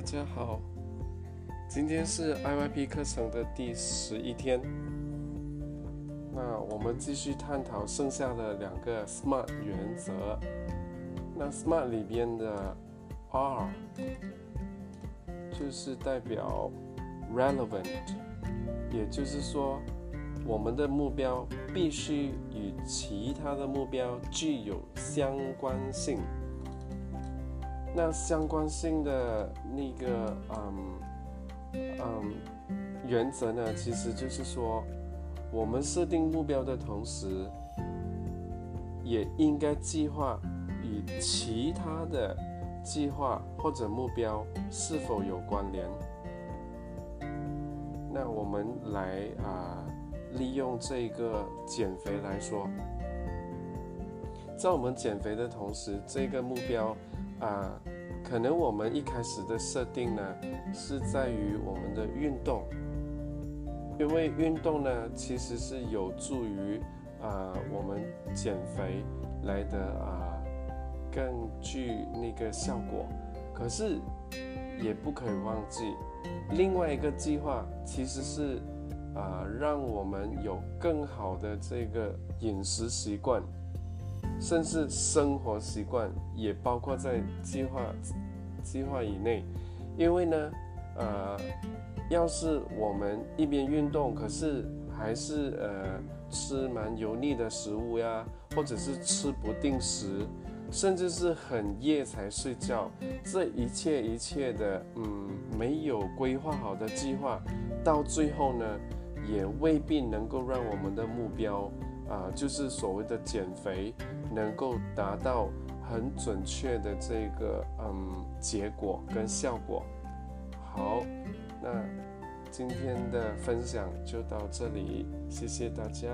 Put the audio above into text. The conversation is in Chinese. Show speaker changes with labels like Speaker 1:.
Speaker 1: 大家好，今天是 IYP 课程的第十一天。那我们继续探讨剩下的两个 SMART 原则。那 SMART 里边的 R 就是代表 relevant，也就是说，我们的目标必须与其他的目标具有相关性。那相关性的那个嗯嗯原则呢，其实就是说，我们设定目标的同时，也应该计划与其他的计划或者目标是否有关联。那我们来啊，利用这个减肥来说，在我们减肥的同时，这个目标。啊，可能我们一开始的设定呢，是在于我们的运动，因为运动呢，其实是有助于啊我们减肥来的啊更具那个效果。可是也不可以忘记，另外一个计划其实是啊让我们有更好的这个饮食习惯。甚至生活习惯也包括在计划计划以内，因为呢，呃，要是我们一边运动，可是还是呃吃蛮油腻的食物呀，或者是吃不定时，甚至是很夜才睡觉，这一切一切的，嗯，没有规划好的计划，到最后呢，也未必能够让我们的目标。啊，就是所谓的减肥，能够达到很准确的这个嗯结果跟效果。好，那今天的分享就到这里，谢谢大家。